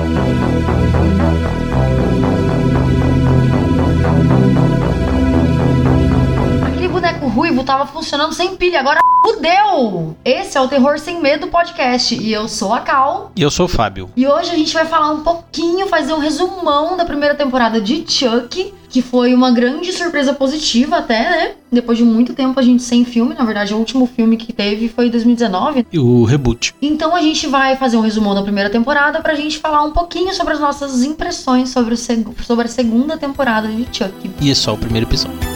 Aquele ruivo tava funcionando sem pilha, agora fudeu! Esse é o Terror Sem Medo podcast e eu sou a Cal. E eu sou o Fábio. E hoje a gente vai falar um pouquinho, fazer um resumão da primeira temporada de Chuck, que foi uma grande surpresa positiva até, né? Depois de muito tempo a gente sem filme, na verdade o último filme que teve foi em 2019. E o reboot. Então a gente vai fazer um resumão da primeira temporada pra gente falar um pouquinho sobre as nossas impressões sobre, o sobre a segunda temporada de Chuck. E é só o primeiro episódio.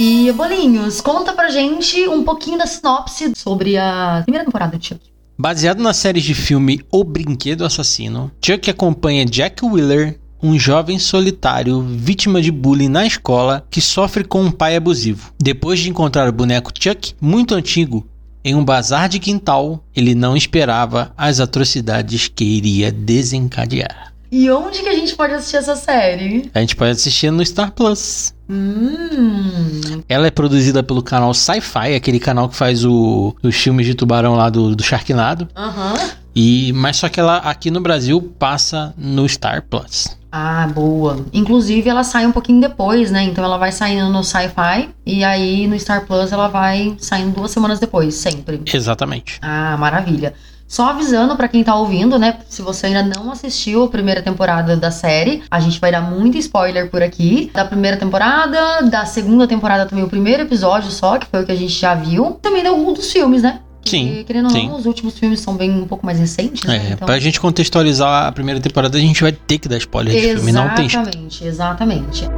E Bolinhos, conta pra gente um pouquinho da sinopse sobre a primeira temporada de Chuck. Baseado na série de filme O Brinquedo Assassino, Chuck acompanha Jack Wheeler, um jovem solitário vítima de bullying na escola que sofre com um pai abusivo. Depois de encontrar o boneco Chuck, muito antigo, em um bazar de quintal, ele não esperava as atrocidades que iria desencadear. E onde que a gente pode assistir essa série? A gente pode assistir no Star Plus. Hum. Ela é produzida pelo canal Sci-Fi, aquele canal que faz o- os filmes de tubarão lá do, do Sharknado. Aham. E, mas só que ela aqui no Brasil passa no Star Plus. Ah, boa. Inclusive, ela sai um pouquinho depois, né? Então ela vai saindo no Sci-Fi e aí no Star Plus ela vai saindo duas semanas depois, sempre. Exatamente. Ah, maravilha. Só avisando pra quem tá ouvindo, né? Se você ainda não assistiu a primeira temporada da série, a gente vai dar muito spoiler por aqui. Da primeira temporada, da segunda temporada também, o primeiro episódio só, que foi o que a gente já viu. Também deu algum dos filmes, né? Sim, Porque, querendo ou sim. não, os últimos filmes são bem um pouco mais recentes, né? É, Então- pra gente contextualizar a primeira temporada, a gente vai ter que dar spoiler de filme, não tem. Exatamente, exatamente.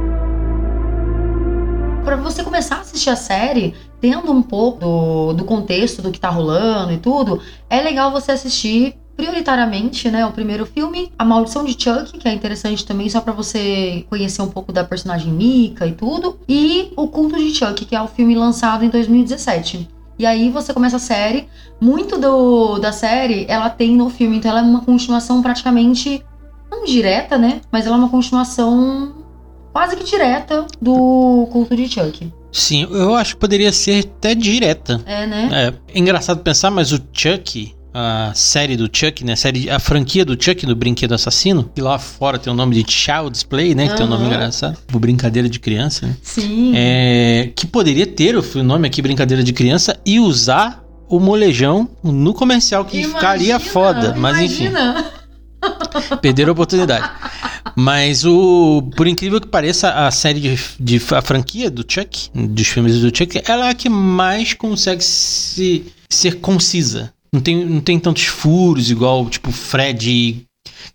Pra você começar a assistir a série, tendo um pouco do, do contexto do que tá rolando e tudo, é legal você assistir prioritariamente, né, o primeiro filme, A Maldição de Chuck, que é interessante também só pra você conhecer um pouco da personagem Mika e tudo, e O Culto de Chuck, que é o filme lançado em 2017. E aí você começa a série, muito do, da série ela tem no filme, então ela é uma continuação praticamente não direta, né? Mas ela é uma continuação quase que direta do culto de Chuck. Sim, eu acho que poderia ser até direta. É, né? É, é engraçado pensar, mas o Chuck, a série do Chuck, né? A, série, a franquia do Chuck do Brinquedo Assassino, que lá fora tem o nome de Child's Play, né? Que tem um nome engraçado. Tipo, brincadeira de criança, né? Sim. É, que poderia ter o nome aqui, brincadeira de criança, e usar o molejão no comercial, que ficaria Imagina, foda. Mas enfim, imagina. perderam a oportunidade. Mas o. Por incrível que pareça, a série de, de- a franquia do Chuck, dos filmes do Chuck, ela é a que mais consegue se, ser concisa. Não tem, não tem tantos furos, igual, tipo, Fred.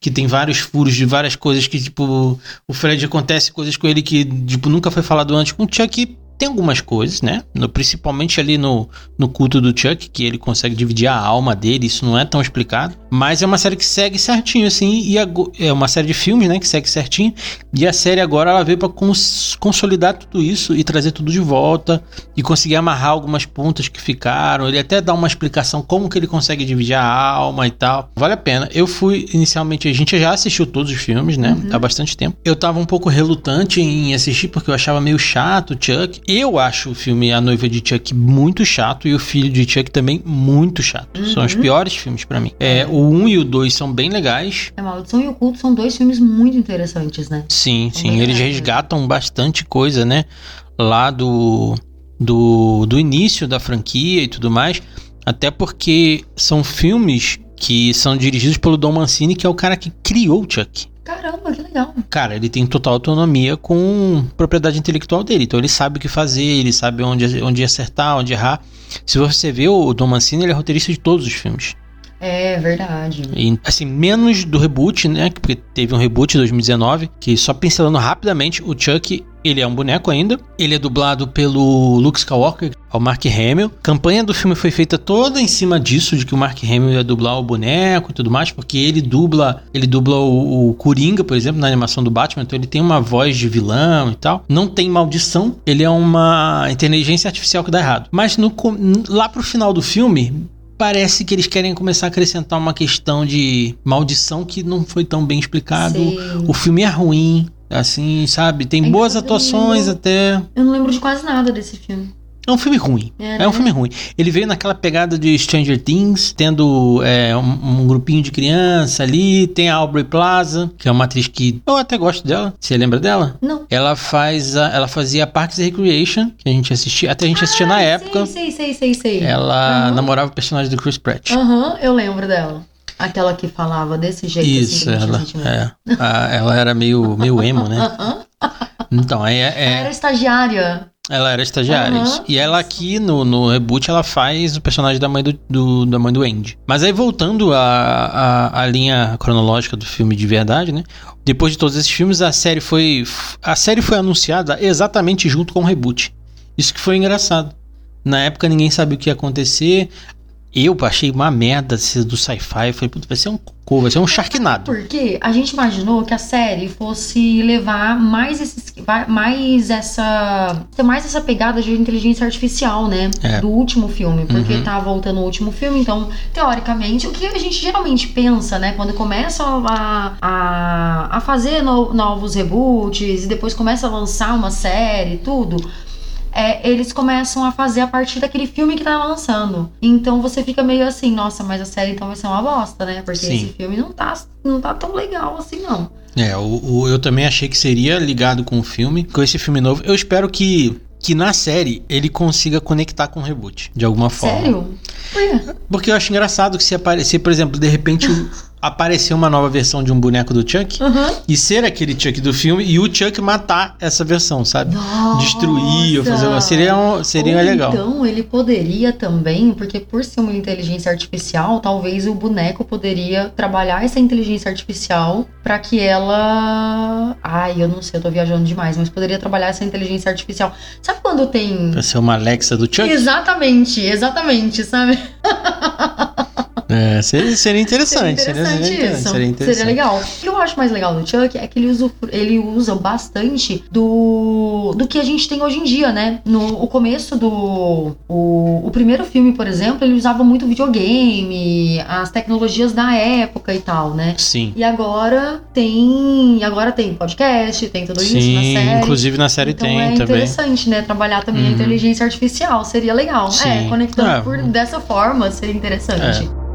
Que tem vários furos de várias coisas que, tipo, o Fred acontece coisas com ele que, tipo, nunca foi falado antes. Com o Chuck tem algumas coisas, né? No- principalmente ali no, no culto do Chuck, que ele consegue dividir a alma dele, isso não é tão explicado. Mas é uma série que segue certinho, assim, e ago- é uma série de filmes, né, que segue certinho. E a série agora ela veio pra cons- consolidar tudo isso e trazer tudo de volta e conseguir amarrar algumas pontas que ficaram. Ele até dá uma explicação como que ele consegue dividir a alma e tal. Vale a pena. Eu fui inicialmente, a gente já assistiu todos os filmes, né, há bastante tempo. Eu tava um pouco relutante em assistir porque eu achava meio chato o Chuck. Eu acho o filme A Noiva de Chuck muito chato e o Filho de Chuck também muito chato. São os piores filmes pra mim. É, o 1 e o 2 são bem legais. A Maldição e o Culto são dois filmes muito interessantes, né? Sim, sim. bem Eles resgatam bastante coisa, né? Lá do, do, do início da franquia e tudo mais. Até porque são filmes que são dirigidos pelo Don Mancini, que é o cara que criou o Chuck. Caramba, que legal. Cara, ele tem total autonomia com propriedade intelectual dele. Então ele sabe o que fazer, ele sabe onde, onde acertar, onde errar. Se você vê o Don Mancini, ele é roteirista de todos os filmes. É verdade. E, assim, menos do reboot, né? Porque teve um reboot em 2019, que só pincelando rapidamente, o Chuck, ele é um boneco ainda. Ele é dublado pelo Luke Skywalker, ao Mark Hamill. A campanha do filme foi feita toda em cima disso, de que o Mark Hamill ia dublar o boneco e tudo mais, porque ele dubla, ele dubla o, o Coringa, por exemplo, na animação do Batman, então ele tem uma voz de vilão e tal. Não tem maldição, ele é uma inteligência artificial que dá errado. Mas no, lá pro final do filme, Parece que eles querem começar a acrescentar uma questão de maldição que não foi tão bem explicado. O filme é ruim, assim, sabe? Tem boas atuações lembro- até. Eu não lembro de quase nada desse filme. É um filme ruim. É, É, né? um filme ruim. Ele veio naquela pegada de Stranger Things, tendo é, um, um grupinho de criança ali. Tem a Aubrey Plaza, que é uma atriz que eu até gosto dela. Você lembra dela? Não. Ela faz a- ela fazia Parks and Recreation, que a gente assistia, até a gente assistia na Ah, época. Sei, sei, sei, sei. Ela Aham. namorava o personagem do Chris Pratt. Aham, eu lembro dela. Aquela que falava desse jeito Isso, assim. ela, a é. Ah, ela era meio, meio emo, né? Aham. Então, é, é- Era estagiária. Ela era estagiária. Isso. E ela aqui no, no reboot, ela faz o personagem da mãe do, do- da mãe do Andy. Mas aí voltando à à- à linha cronológica do filme de verdade, né? Depois de todos esses filmes, a série foi a série foi anunciada exatamente junto com o reboot. Isso que foi engraçado. Na época ninguém sabia o que ia acontecer. Eu achei uma merda esse do sci-fi. Falei, puta, vai ser um cocô, vai ser um Sharknado. Porque a gente imaginou que a série fosse levar mais esses, mais essa, ter mais essa pegada de inteligência artificial, né? É. Do último filme, porque Uhum. tá voltando o último filme, então teoricamente o que a gente geralmente pensa, né? Quando começa a, a, a fazer no- novos reboots e depois começa a lançar uma série, e tudo. É, eles começam a fazer a partir daquele filme que tá lançando. Então você fica meio assim, nossa, mas a série então vai ser uma bosta, né? Porque Sim. esse filme não tá, não tá tão legal assim, não. É, o, o- eu também achei que seria ligado com o filme, com esse filme novo. Eu espero que, que na série ele consiga conectar com o reboot, de alguma forma. Sério? Por? Porque eu acho engraçado que se aparecer, por exemplo, de repente aparecer uma nova versão de um boneco do Chuck Aham. e ser aquele Chuck do filme e o Chuck matar essa versão, sabe? Nossa! Destruir ou fazer uma. Seria, um, seria Ou legal. Então, ele poderia também, porque por ser uma inteligência artificial, talvez o boneco poderia trabalhar essa inteligência artificial pra que ela. Ai, eu não sei, eu tô viajando demais, mas poderia trabalhar essa inteligência artificial. Sabe quando tem. Pra ser uma Alexa do Chuck? Exatamente, exatamente, sabe? É, seria, seria interessante. Seria interessante seria, isso. seria interessante. Seria legal. O que eu acho mais legal do Chuck é que ele usa, ele usa bastante do, do que a gente tem hoje em dia, né? No o começo do. O, o primeiro filme, por exemplo, ele usava muito videogame, as tecnologias da época e tal, né? Sim. E agora tem. Agora tem podcast, tem tudo isso na Sim, série. inclusive na série então tem é também. interessante, né? Trabalhar também a Uhum. inteligência artificial. Seria legal. Sim. É, conectando É. por, dessa forma seria interessante. É.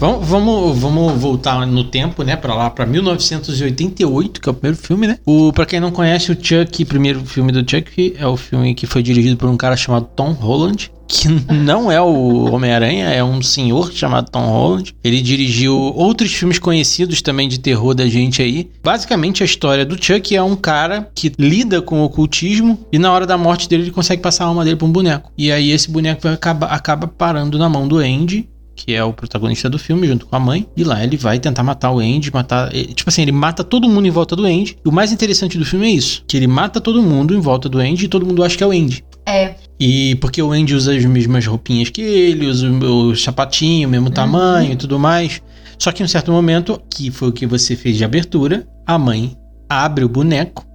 Vamos, vamos, vamos voltar no tempo, né, Pra lá, pra 1988, que é o primeiro filme, né? O para quem não conhece o Chuck, o primeiro filme do Chuck é o filme que foi dirigido por um cara chamado Tom Holland, que não é o Homem-Aranha, é um senhor chamado Tom Holland. Ele dirigiu outros filmes conhecidos também de terror da gente aí. Basicamente a história do Chuck é um cara que lida com o ocultismo e na hora da morte dele ele consegue passar a alma dele pra um boneco. E aí esse boneco acaba, acaba parando na mão do Andy que é o protagonista do filme, junto com a mãe. E lá ele vai tentar matar o Andy, matar. eh, Tipo assim, ele mata todo mundo em volta do Andy. E o mais interessante do filme é isso: que ele mata todo mundo em volta do Andy e todo mundo acha que é o Andy. É, E porque o Andy usa as mesmas roupinhas que ele, usa o sapatinho, o mesmo tamanho e tudo mais. Só que em um certo momento, que foi o que você fez de abertura, a mãe abre o boneco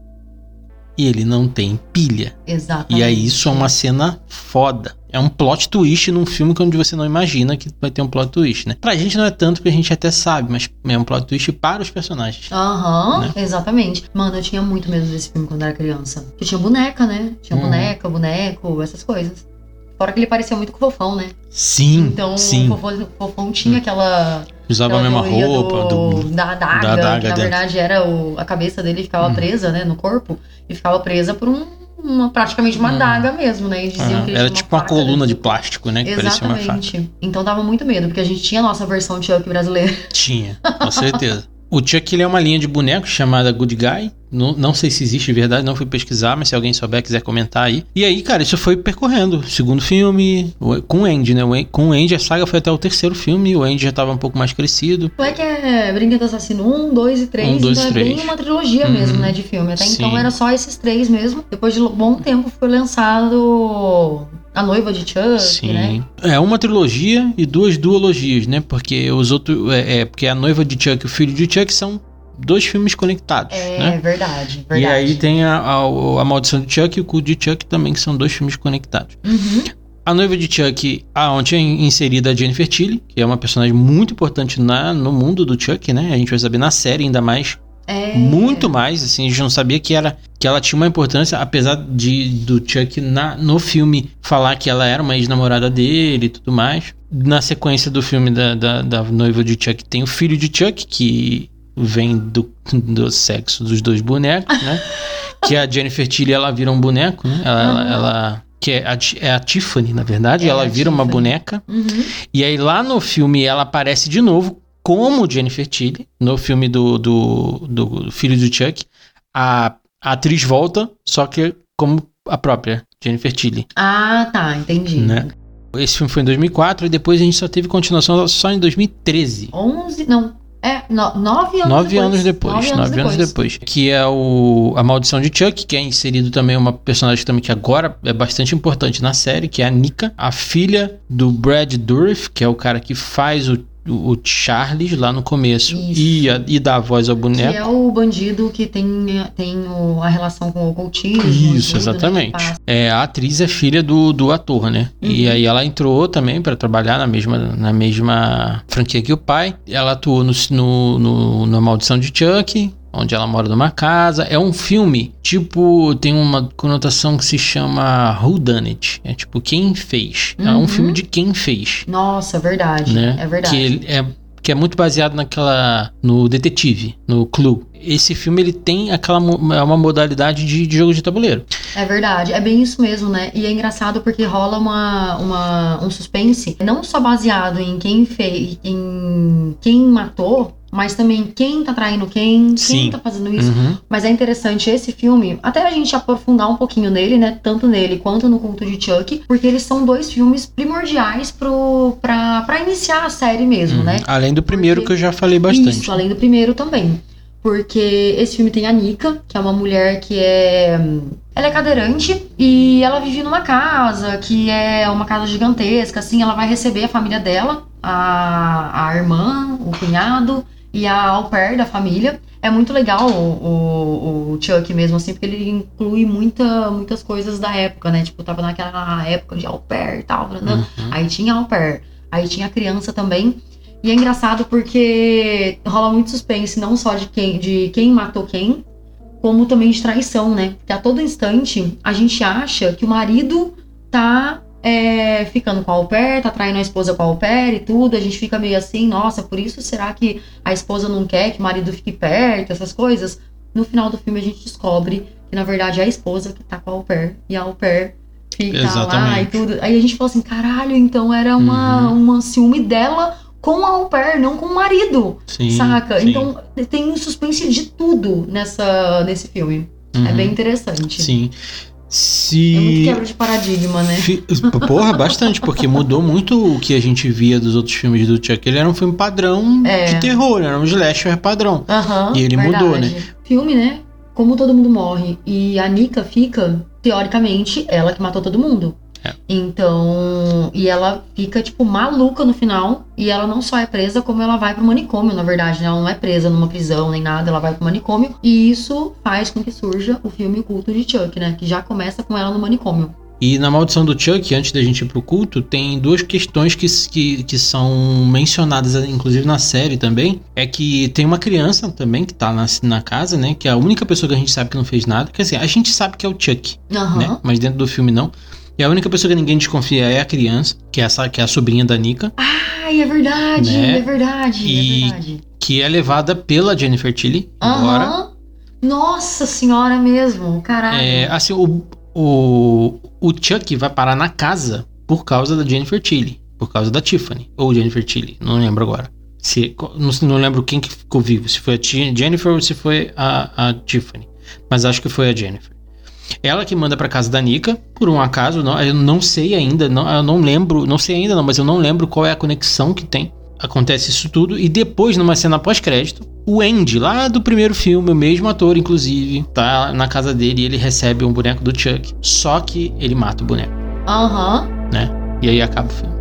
e ele não tem pilha. exatamente. E aí isso é uma cena foda. É um plot twist num filme onde você não imagina que vai ter um plot twist, né? Pra gente não é tanto que a gente até sabe, mas é um plot twist para os personagens. Aham, Né? exatamente. Mano, eu tinha muito medo desse filme quando era criança. Porque tinha boneca, né? Tinha Uhum. boneca, boneco, essas coisas. Fora que ele parecia muito com o Fofão, né? Sim, Então sim. o Fofão, o Fofão tinha aquela. Usava a mesma roupa. do- Do... da adaga, da adaga que na dentro. verdade era o, a cabeça dele ficava Uhum. presa, né? No corpo. E ficava presa por um, uma, praticamente uma Uhum. adaga mesmo, né? E diziam Ah, que era tipo uma faca coluna de plástico, né? Que parecia uma. Exatamente. Então dava muito medo, porque a gente tinha a nossa versão Chuck brasileira. Tinha, com certeza. O Chuck ele é uma linha de bonecos chamada Good Guy. Não, não sei se existe de verdade, não fui pesquisar, mas se alguém souber, quiser comentar aí. E aí, cara, isso foi percorrendo. Segundo filme, com o Andy, né? Com o Andy, a saga foi até o terceiro filme. O Andy já tava um pouco mais crescido. É que é Brinquedo Assassino 1, 2 e 3, Um, dois, então é três. bem uma trilogia Uhum. mesmo, né, de filme. Até então Sim. era só esses três mesmo. Depois de bom tempo foi lançado A Noiva de Chuck, Sim. né? É uma trilogia e duas duologias, né? Porque os outros. É, é, porque a noiva de Chuck e o filho de Chuck são dois filmes conectados, É, né? verdade, verdade. E aí tem a, a, a Maldição de Chuck e o Culto de Chuck também, que são dois filmes conectados. Uhum. A noiva de Chuck, aonde é inserida a Jennifer Tilly, que é uma personagem muito importante na, no mundo do Chuck, né? A gente vai saber na série, ainda mais É. Muito mais, assim, a gente não sabia que, era, que ela tinha uma importância, apesar de do Chuck na, no filme falar que ela era uma ex-namorada dele e tudo mais. Na sequência do filme da, da, da noiva de Chuck, tem o filho de Chuck, que vem do, do sexo dos dois bonecos, né? que a Jennifer Tilly, ela vira um boneco, né? Ela, ela, ela- que é a, é a Tiffany, na verdade, É ela vira uma Tiffany. boneca. Uhum. E aí lá no filme ela aparece de novo como Jennifer Tilly, no filme do, do, do filho do Chuck. A, a atriz volta, só que como a própria Jennifer Tilly, Ah, tá, entendi. né? Esse filme foi em 2004 e depois a gente só teve continuação só em 2013. 11, não, é, no, nove anos Nove depois. anos depois, Nove nove anos depois. Que é o A Maldição de Chuck, que é inserido também uma personagem também que agora é bastante importante na série, que é a Nika, a filha do Brad Dourif, que é o cara que faz o, o Charles lá no começo Isso. e, a- e dá a voz ao Que boneco. é o bandido que tem, tem o- a relação com o ocultismo. e Isso, né, exatamente. que. É, a atriz é filha do, do ator, né? E Uhum. aí ela entrou também pra trabalhar na mesma, na mesma franquia que o pai. Ela atuou no, no, no, na Maldição de Chuck, onde ela mora numa casa. É um filme, tipo, tem uma conotação que se chama Who Done It. É tipo, quem fez. É um Uhum. filme de quem fez, Nossa, é verdade. né? É verdade. Que é que é muito baseado naquela no detetive, no Clue. Esse filme ele tem aquela é uma modalidade de, de jogo de tabuleiro. É verdade, é bem isso mesmo, né? E é engraçado porque rola uma, uma, um suspense, não só baseado em quem fez, em quem matou, mas também quem tá traindo quem, Sim. quem tá fazendo isso. Uhum. Mas é interessante esse filme, até a gente aprofundar um pouquinho nele, né? Tanto nele quanto no Culto de Chuck, porque eles são dois filmes primordiais pro, pra, pra iniciar a série mesmo, Uhum. né? Além do primeiro Porque- que eu já falei bastante. Isso, além do primeiro também. Porque esse filme tem a Nika, que é uma mulher que é. Ela é cadeirante e ela vive numa casa que é uma casa gigantesca, assim. Ela vai receber a família dela, a, a irmã, o cunhado e a au pair da família. É muito legal o, o, o Chuck mesmo, assim, porque ele inclui muita, muitas coisas da época, né? Tipo, tava naquela época de au pair e tal, né? Uhum. Aí tinha au pair, aí tinha criança também. E é engraçado porque rola muito suspense, não só de quem, de quem matou quem, como também de traição, né? Porque a todo instante a gente acha que o marido tá é, ficando com a au pair, tá traindo a esposa com a au pair e tudo. A gente fica meio assim, nossa, por isso será que a esposa não quer que o marido fique perto, essas coisas? No final do filme a gente descobre que na verdade é a esposa que tá com a au pair e a au pair fica lá e Exatamente. tudo. Aí a gente fala assim, caralho, então era uma, Uhum. uma ciúme dela com a au pair, não com o marido, Sim, saca? sim. Então tem um suspense de tudo nessa, nesse filme. É Uhum. bem interessante. Sim. É muito Se. quebra de paradigma, né? Fi- Porra, bastante, porque mudou muito o que a gente via dos outros filmes do Chuck. Ele era um filme padrão É. de terror, era um slasher padrão. E ele mudou, verdade. Filme, né? Como todo mundo morre e a Nika fica, teoricamente, ela que matou todo mundo. É. Então, e ela fica, tipo, maluca no final. E ela não só é presa, como ela vai pro manicômio, na verdade. né? Ela não é presa numa prisão nem nada, ela vai pro manicômio. E isso faz com que surja o filme O Culto de Chuck, né? Que já começa com ela no manicômio. E na Maldição do Chuck, antes da gente ir pro culto, tem duas questões que, que, que são mencionadas, inclusive na série também. É que tem uma criança também que tá na, na casa, né? Que é a única pessoa que a gente sabe que não fez nada. Quer dizer, a gente sabe que é o Chuck, Aham. né? Mas dentro do filme não. E a única pessoa que ninguém desconfia é a criança, que é, essa, que é a sobrinha da Nika, Ai, é verdade, Né? é verdade, E- é verdade. que é levada pela Jennifer Tilly embora. Aham. Nossa senhora mesmo, caralho. É, assim, o, o, o Chuck vai parar na casa por causa da Jennifer Tilly. Por causa da Tiffany. Ou Jennifer Tilly, não lembro agora. Se, não, não lembro quem que ficou vivo. Se foi a Jennifer ou se foi a, a Tiffany. Mas acho que foi a Jennifer. Ela que manda pra casa da Nika, por um acaso, não, eu não sei ainda, não, eu não lembro, não sei ainda não, mas eu não lembro qual é a conexão que tem. Acontece isso tudo e depois, numa cena pós-crédito, o Andy, lá do primeiro filme, o mesmo ator, inclusive, tá na casa dele e ele recebe um boneco do Chuck. Só que ele mata o boneco, Aham. né? E aí acaba o filme.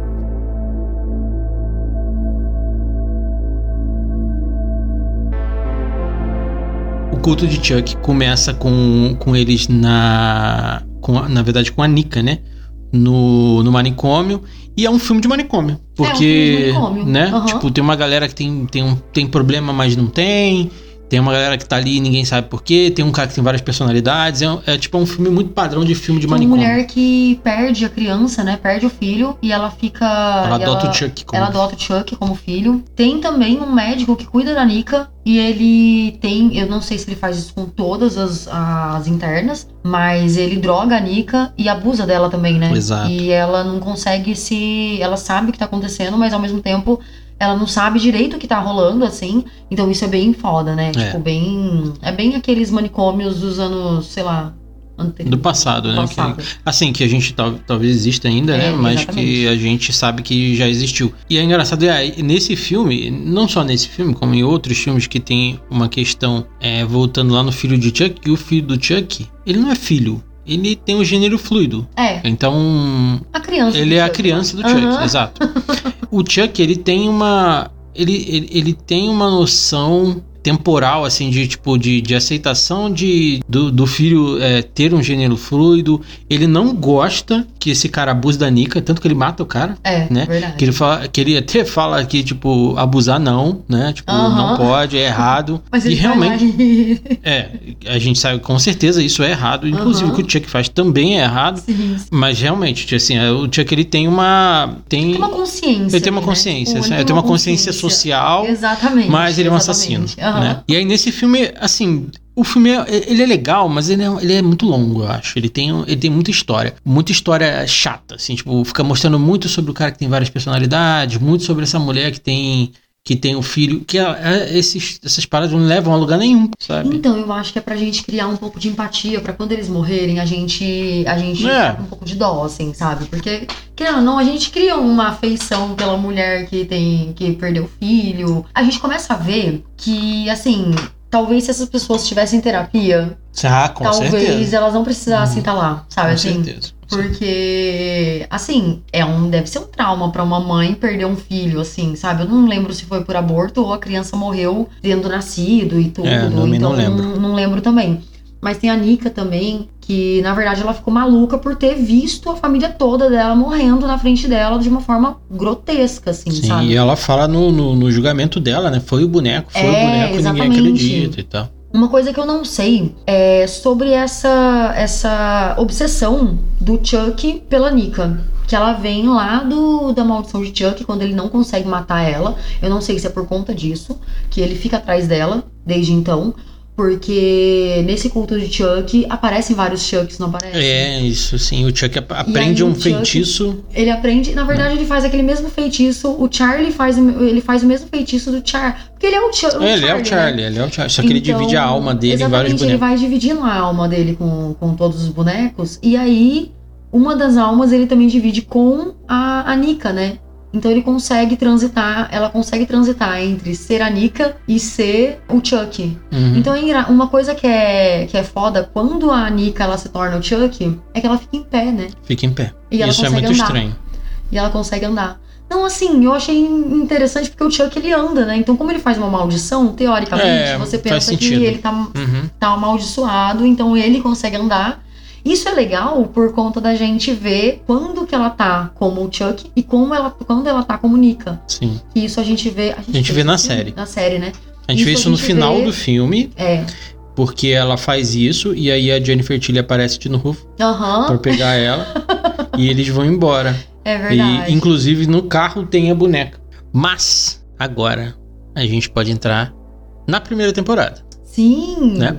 O culto de Chuck começa com, com eles na. Com, na verdade, com a Nika, né? No, no manicômio. E é um filme de manicômio. Porque. filme de manicômio, Né? aham. Tipo, tem uma galera que tem, tem, um, tem problema, mas não tem. Tem uma galera que tá ali e ninguém sabe porquê. Tem um cara que tem várias personalidades. É, é tipo um filme muito padrão de filme de Tem uma manicômio. mulher que perde a criança, né? Perde o filho e ela fica. Ela adota o Chuck como Ela adota o Chuck como filho. Tem também um médico que cuida da Nika. E ele tem. Eu não sei se ele faz isso com todas as, as internas. Mas ele droga a Nika e abusa dela também, né? Exato. E ela não consegue se. Ela sabe o que tá acontecendo, mas ao mesmo tempo. Ela não sabe direito o que tá rolando, assim. Então isso é bem foda, né? É. Tipo, bem. É bem aqueles manicômios dos anos, sei lá. Ante... Do passado, né? passado. Que- assim, que a gente tal- talvez exista ainda, É, né? Mas exatamente. que a gente sabe que já existiu. E é engraçado, é, nesse filme, não só nesse filme, como em outros filmes que tem uma questão é, voltando lá no filho de Chuck, que o filho do Chuck, ele não é filho. Ele tem um gênero fluido. É, Então, a criança. ele do é a Chuck, criança do né? Chuck, Aham. exato. O Chuck, ele tem uma. Ele, ele, ele tem uma noção temporal, assim, de tipo, de, de aceitação de, do, do filho é, ter um gênero fluido. Ele não gosta que esse cara abuse da Nika, tanto que ele mata o cara. É, Né? verdade. Que ele, fala, que ele até fala que, tipo, abusar não, né? Tipo, não pode, é errado. Mas e realmente, é, a gente sabe com certeza isso é errado. Inclusive, Aham. o que o Chuck faz também é errado. Sim, sim. Mas realmente, assim, o Chuck ele tem uma. Tem, Tem uma consciência. ele tem uma né? consciência, né? ele tem uma consciência social, Exatamente. mas ele é um exatamente. assassino. Aham. Né? E aí nesse filme, assim. O filme é, ele é legal, mas ele é, ele é muito longo, eu acho. Ele tem, ele tem muita história. Muita história chata, assim, tipo, fica mostrando muito sobre o cara que tem várias personalidades, muito sobre essa mulher que tem que tem um filho. Que é- é- esses, essas paradas não levam a lugar nenhum, sabe? Então, eu acho que é pra gente criar um pouco de empatia, pra quando eles morrerem, a gente, a gente É. um pouco de dó, assim, sabe? Porque, querendo ou não, a gente cria uma afeição pela mulher que tem, que perdeu o filho. A gente começa a ver que, assim, talvez se essas pessoas tivessem terapia, Ah, com talvez certeza. elas não precisassem Uhum. estar lá, sabe? Com assim, certeza. Porque, assim, é um, deve ser um trauma pra uma mãe perder um filho, assim, sabe? Eu não lembro se foi por aborto ou a criança morreu tendo nascido e tudo. É, também então não lembro. Não, não lembro também. Mas tem a Nika também, que na verdade ela ficou maluca por ter visto a família toda dela morrendo na frente dela de uma forma grotesca, assim, Sim, sabe? e ela fala no, no, no julgamento dela, né? Foi o boneco, foi É, o boneco, exatamente. ninguém acredita e tal. Uma coisa que eu não sei é sobre essa, essa obsessão do Chuck pela Nika. Que ela vem lá do, da maldição de Chuck, quando ele não consegue matar ela. Eu não sei se é por conta disso, que ele fica atrás dela desde então. Porque nesse culto de Chuck aparecem vários Chucks, não aparecem? É, isso sim. O Chuck ap- aprende aí um Chuck- feitiço. Ele aprende, na verdade, ele faz aquele mesmo feitiço. O Charlie faz, o- ele faz o mesmo feitiço do Char. Porque ele é o, Chu- o É, ele é o né? Charlie, ele é o Charlie. Só que ele Então, divide a alma dele em vários exatamente, Ele bonecos. vai dividindo a alma dele com, com todos os bonecos. E aí, uma das almas ele também divide com a, a Nika, né? Então ele consegue transitar, ela consegue transitar entre ser a Nika e ser o Chuck. Uhum. Então é uma coisa que é, que é foda, quando a Nika ela se torna o Chuck, é que ela fica em pé, né? Fica em pé. E ela Isso é muito andar. estranho. E ela consegue andar. Não, assim, eu achei interessante porque o Chuck ele anda, né? Então, como ele faz uma maldição, teoricamente, É, você pensa que ele tá Uhum. tá amaldiçoado, então ele consegue andar. Isso é legal por conta da gente ver quando que ela tá como o Chuck e como ela, quando ela tá como Nika. Sim. E isso a gente vê. A gente vê na série. Na série, né? A gente Isso vê a isso no gente final vê- do filme, É. porque ela faz isso e aí a Jennifer Tilly aparece de novo pra Aham. pegar ela e eles vão embora. É verdade. E inclusive no carro tem a boneca. Mas agora a gente pode entrar na primeira temporada. Sim. Né?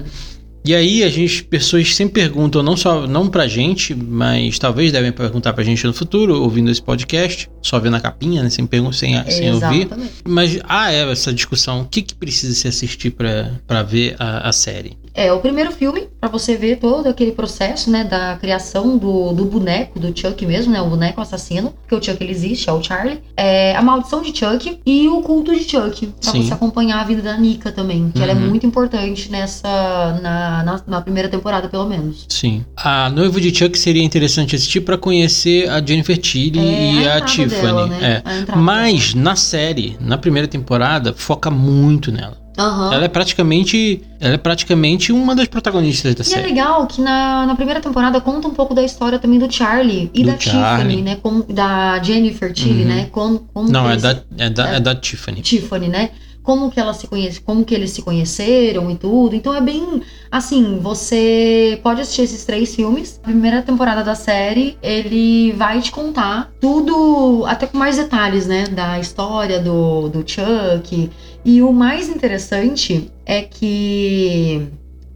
E aí a gente, pessoas sempre perguntam, não só não pra gente, mas talvez devem perguntar pra gente no futuro, ouvindo esse podcast, só vendo a capinha, né? Sem, pergun- sem, sem ouvir. Mas há é, essa discussão, o que, que precisa se assistir pra, pra ver a, a série? É, o primeiro filme, pra você ver todo aquele processo, né, da criação do, do boneco, do Chuck mesmo, né, o boneco assassino, porque o Chuck ele existe, é o Charlie, é a maldição de Chuck e o culto de Chuck, pra Sim. você acompanhar a vida da Nika também, que ela é Uhum. muito importante nessa, na, na, na primeira temporada, pelo menos. Sim. A Noivo de Chuck seria interessante assistir pra conhecer a Jennifer Tilly É, e a, entrada Tiffany. dela, né? é. A Mas na série, na primeira temporada, foca muito nela. Aham. Ela é praticamente, ela é praticamente uma das protagonistas da E é série. legal que na, na primeira temporada conta um pouco da história também do Charlie e Do da Charlie. Tiffany, né? Como, da Jennifer Tilly, Uhum. né? Como, como Não, é eles- da, é da, é da Tiffany. Tiffany, né? Como que elas se conhecem, como que eles se conheceram e tudo. Então é bem assim, você pode assistir esses três filmes. A primeira temporada da série, ele vai te contar tudo, até com mais detalhes, né, da história do, do Chuck. E o mais interessante é que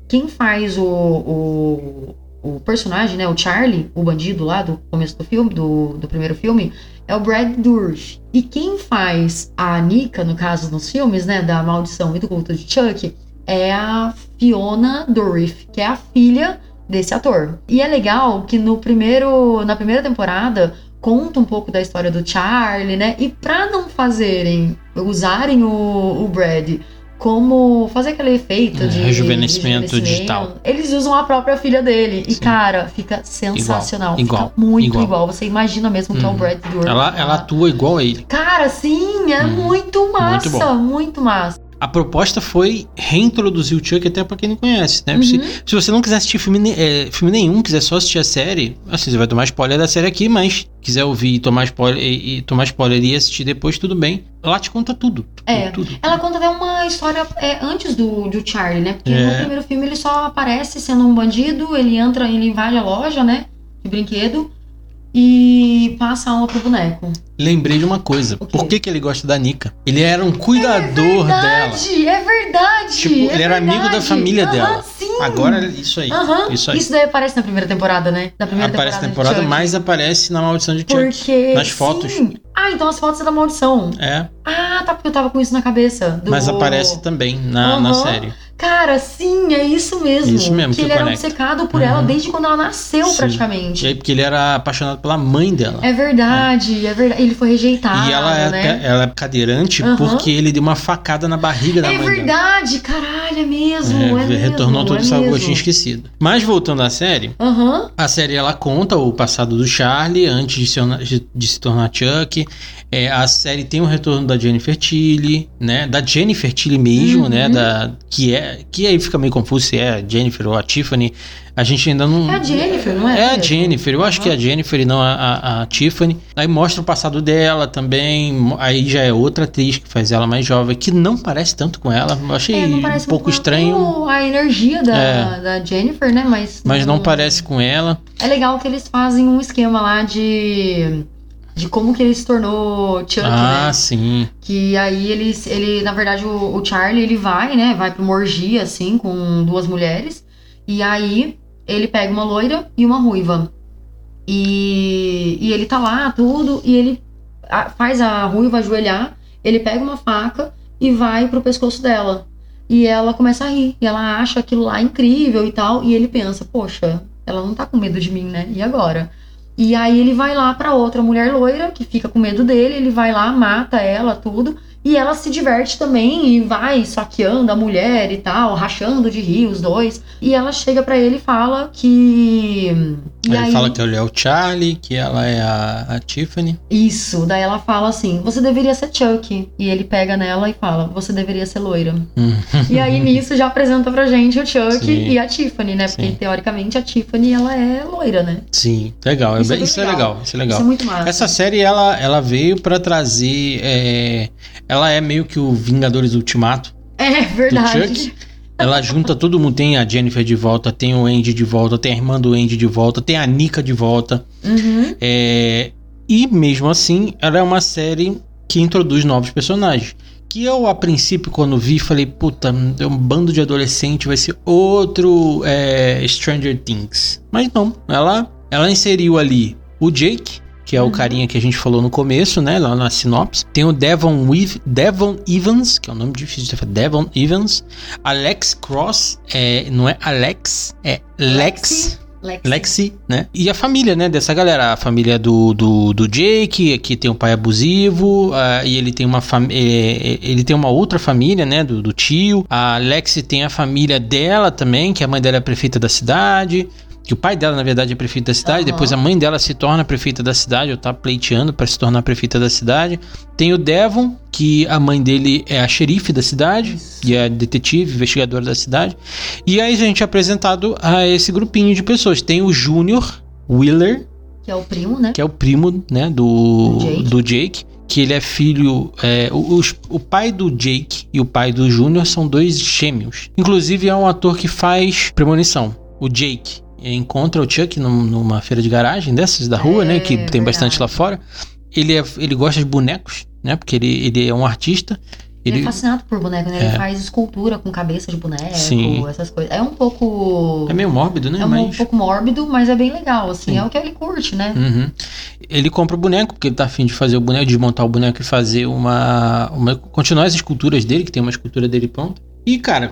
quem faz o, o, o personagem, né, o Charlie, o bandido lá do começo do filme, do, do primeiro filme, é o Brad Dourif. E quem faz a Nika, no caso, nos filmes, né, da Maldição e do Culto de Chuck, é a Fiona Dourif, que é a filha desse ator. E é legal que no primeiro, na primeira temporada conta um pouco da história do Charlie, né? E para não fazerem, usarem o, o Brad como fazer aquele efeito É, de rejuvenescimento de digital. Eles usam a própria filha dele. E, Sim. cara, fica sensacional. Igual, fica muito igual. igual. Você imagina mesmo que é o Uhum. Brad Dourif. Ela, ela atua igual a ele. Cara, sim, é Uhum. muito massa. bom. Muito, massa. A proposta foi reintroduzir o Chuck até pra quem não conhece, né? Se, Uhum. se você não quiser assistir filme, é, filme nenhum, quiser só assistir a série, assim, você vai tomar spoiler da série aqui, mas quiser ouvir e tomar spoiler e, e tomar spoiler e assistir depois, tudo bem. Ela te conta tudo. É. Tudo. Ela conta até uma história é, antes do, do Charlie, né? Porque É. no primeiro filme ele só aparece sendo um bandido, ele entra, ele invade a loja, né? De brinquedo. E passa a alma pro boneco. Lembrei de uma coisa. Por que, que ele gosta da Nika? Ele era um cuidador dela. Verdade, é verdade. Tipo, é ele era amigo da verdade. família Aham, dela. Sim. Agora, isso aí. Aham. Isso aí. daí aparece na primeira temporada, né? Na primeira Aparece na temporada. temporada, mas aparece na Maldição de Chuck. Porque. nas fotos. sim. Ah, então as fotos é da maldição. É, Ah, tá, porque eu tava com isso na cabeça. do- mas aparece também na, na Aham. série. Cara, sim, é isso mesmo. Isso mesmo, que que ele era conecta. obcecado por Uhum. ela desde quando ela nasceu, Sim. praticamente. E aí, porque ele era apaixonado pela mãe dela. É verdade, é verdade. Ele foi rejeitado, E ela é, né? ela é cadeirante Aham. porque ele deu uma facada na barriga da É mãe dela. verdade, caralho, é mesmo. É, mesmo, retornou todo é esse mesmo. gostinho esquecido. Mas voltando à série, Aham. a série ela conta o passado do Charlie antes de se, tornar- de se tornar Chuck. É, a série tem o retorno da Jennifer Tilly, né? Da Jennifer Tilly mesmo, Uhum. né? Da, que, é, que aí fica meio confuso se é a Jennifer ou a Tiffany. A gente ainda não. É a Jennifer, não é? É a? Jennifer, eu acho que é a Jennifer e não a, a, a Tiffany. Aí mostra o passado dela também. Aí já é outra atriz que faz ela mais jovem, que não parece tanto com ela. Eu achei É, não um pouco estranho, A energia da, É. da Jennifer, né? Mas. mas não parece com ela. É legal que eles fazem um esquema lá de. De como que ele se tornou Chuck, ah, né? sim. Que aí eles, ele, na verdade, o, o Charlie, ele vai, né? Vai pra uma orgia, assim, com duas mulheres. E aí ele pega uma loira e uma ruiva. E, e ele tá lá, tudo, e ele faz a ruiva ajoelhar, ele pega uma faca e vai pro pescoço dela. E ela começa a rir. E ela acha aquilo lá incrível e tal. E ele pensa, poxa, ela não tá com medo de mim, né? E agora? E aí ele vai lá pra outra mulher loira que fica com medo dele, ele vai lá, mata ela, tudo. E ela se diverte também e vai saqueando a mulher e tal, rachando de rir os dois. E ela chega pra ele e fala que. E Aí ele fala que ele é o Charlie, que ela é a, a Tiffany. Isso, daí ela fala assim: você deveria ser Chuck. E ele pega nela e fala: você deveria ser loira. Hum. E aí nisso já apresenta pra gente o Chuck Sim. e a Tiffany, né? Porque Sim. teoricamente a Tiffany ela é loira, né? Sim, legal. Isso Isso, é é, isso é legal. legal. Isso é legal. Isso é muito massa. Essa série ela, ela veio pra trazer. é, ela é meio que o Vingadores Ultimato É verdade. Ela junta todo mundo. Tem a Jennifer de volta, tem o Andy de volta, tem a irmã do Andy de volta, tem a Nika de volta. Uhum. É, e mesmo assim, ela é uma série que introduz novos personagens. Que eu, a princípio, quando vi, falei, puta, é um bando de adolescente, vai ser outro é, Stranger Things. Mas não, ela, ela inseriu ali o Jake, que é o Uhum. carinha que a gente falou no começo, né, lá na sinopse. Tem o Devon, Weave, Devon Evans, que é um nome difícil de falar, Devon Evans. Alex Cross, é, não é Alex, é Lex. Lexi. Lexi, né? E a família, né, dessa galera. A família do, do, do Jake, que tem um pai abusivo, ah, e ele tem uma família. Ele tem uma outra família, né, do, do tio. A Lexi tem a família dela também, que a mãe dela é prefeita da cidade. Que o pai dela, na verdade, é prefeito da cidade. Aham. Depois a mãe dela se torna prefeita da cidade, ou tá pleiteando para se tornar prefeita da cidade. Tem o Devon, que a mãe dele é a xerife da cidade, Isso. e é detetive, investigadora da cidade. E aí a gente é apresentado a esse grupinho de pessoas. Tem o Júnior Wheeler, Que é o primo, né? que é o primo, né, do, Do Jake. do Jake, que ele é filho. É, os, o pai do Jake e o pai do Júnior são dois gêmeos. Inclusive, é um ator que faz premonição. O Jake encontra o Chuck numa feira de garagem dessas da rua, é, né? Que tem verdade. bastante lá fora. Ele, é, ele gosta de bonecos, né? Porque ele, ele é um artista. Ele, ele é fascinado por boneco, né? Ele é. faz escultura com cabeça de boneco, Sim. essas coisas. É um pouco. É meio mórbido, né? É um pouco mórbido, mas é bem legal, assim. Sim. É o que ele curte, né? Uhum. Ele compra o boneco, porque ele tá afim de fazer o boneco, desmontar o boneco e fazer uma. uma continuar as esculturas dele, que tem uma escultura dele pronta. E, cara,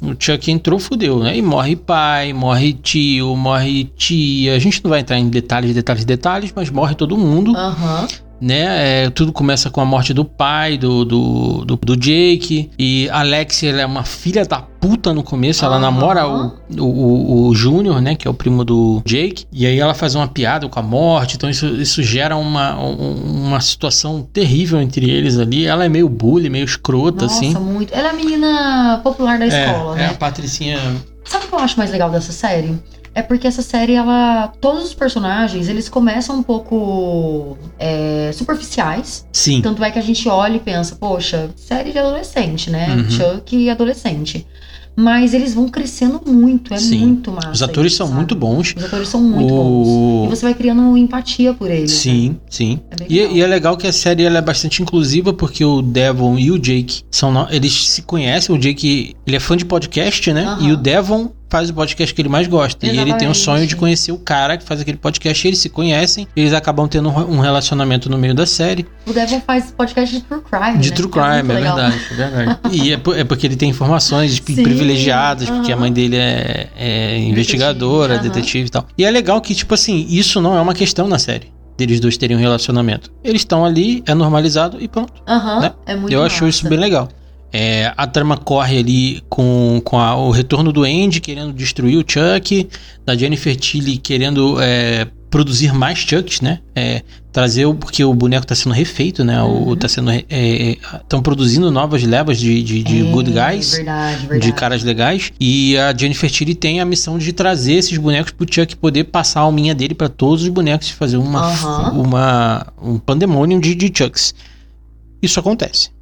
o Chuck entrou, fudeu, né? E morre pai, morre tio, morre tia. A gente não vai entrar em detalhes, detalhes, detalhes, mas morre todo mundo. Uhum né? É, tudo começa com a morte do pai do, do, do, do Jake. E Alexia é uma filha da puta no começo. Ela uhum. namora o, o, o Júnior, né? Que é o primo do Jake. E aí ela faz uma piada com a morte. Então isso, isso gera uma, uma situação terrível entre eles ali. Ela é meio bully, meio escrota, Nossa, assim. muito. Ela é a menina popular da é, escola, é né? É a Patricinha. Sabe o que eu acho mais legal dessa série? É porque essa série, ela. Todos os personagens, eles começam um pouco é, superficiais. Sim. Tanto é que a gente olha e pensa, poxa, série de adolescente, né? Uhum. Chuck adolescente. Mas eles vão crescendo muito, é Sim. muito massa. Os atores isso, são sabe? muito bons. Os atores são muito o... bons. E você vai criando empatia por eles. Sim, né? sim. É e, e, é legal que a série ela é bastante inclusiva, porque o Devon e o Jake são. Eles se conhecem. O Jake ele é fã de podcast, né? Uhum. E o Devon faz o podcast que ele mais gosta. Exatamente. E ele tem o sonho de conhecer o cara que faz aquele podcast. Eles se conhecem, eles acabam tendo um relacionamento no meio da série. O Devon faz podcast de True Crime. De né? True Crime, é, é verdade, é verdade. e é, é, porque ele tem informações Sim, privilegiadas, porque a mãe dele é, é investigadora, detetive, detetive e tal. E é legal que, tipo assim, isso não é uma questão na série deles dois terem um relacionamento. Eles estão ali, é normalizado e pronto. Aham, né? é muito Eu massa. acho isso bem legal. É, a trama corre ali com, com a, o retorno do Andy querendo destruir o Chuck, da Jennifer Tilly querendo é, produzir mais Chucks, né? É, trazer o, porque o boneco está sendo refeito, né? Uhum. O, tá sendo estão é, produzindo novas levas de, de, de é, good guys, verdade, verdade. de caras legais. E a Jennifer Tilly tem a missão de trazer esses bonecos pro Chuck poder passar a alminha dele para todos os bonecos e fazer uma, uhum. uma um pandemônio de, de Chucks. Isso acontece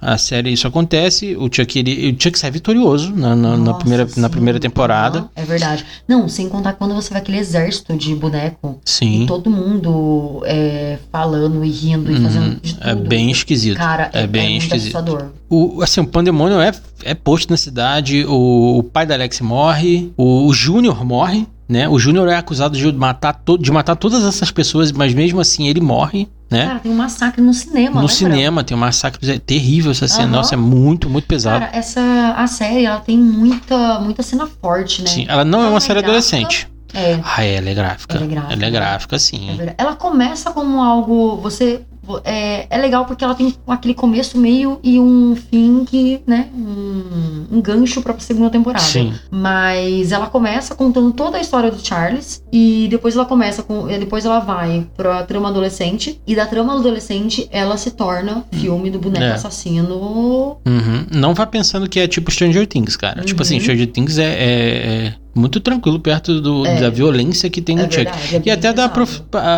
a série isso acontece. O Chuck, ele, o Chuck sai vitorioso na, na, Nossa, na primeira, na primeira temporada. é verdade. Não, sem contar quando você vai aquele exército de boneco. Sim. E todo mundo é, falando e rindo e fazendo uhum. de é tudo. É bem esquisito. Cara, é, é bem é esquisito. Assustador. O, assim, o pandemônio é, é posto na cidade. O, o pai da Alex morre. O, o Júnior morre. Né? O Júnior é acusado de matar, de matar todas essas pessoas, mas mesmo assim ele morre. Né? Cara, tem um massacre no cinema. No né, cinema, tem um massacre é terrível essa cena. Uhum. Nossa, é muito, muito pesado. Cara, essa a série ela tem muita, muita cena forte, né? Sim, ela não é uma série adolescente. É. Ah, é, ela é gráfica. Ela é gráfica, ela é gráfica sim. É ela começa como algo. Você é, é legal porque ela tem aquele começo, meio e um fim que, né, um, um gancho pra segunda temporada. Sim. Mas ela começa contando toda a história do Charles e depois ela começa com, depois ela vai pra trama adolescente e da trama adolescente ela se torna filme do boneco é. assassino. Uhum. Não vá pensando que é tipo Stranger Things, cara. Uhum. Tipo assim, uhum. Stranger Things é, é, é muito tranquilo perto do, é. da violência que tem no é Chuck. É e até, da,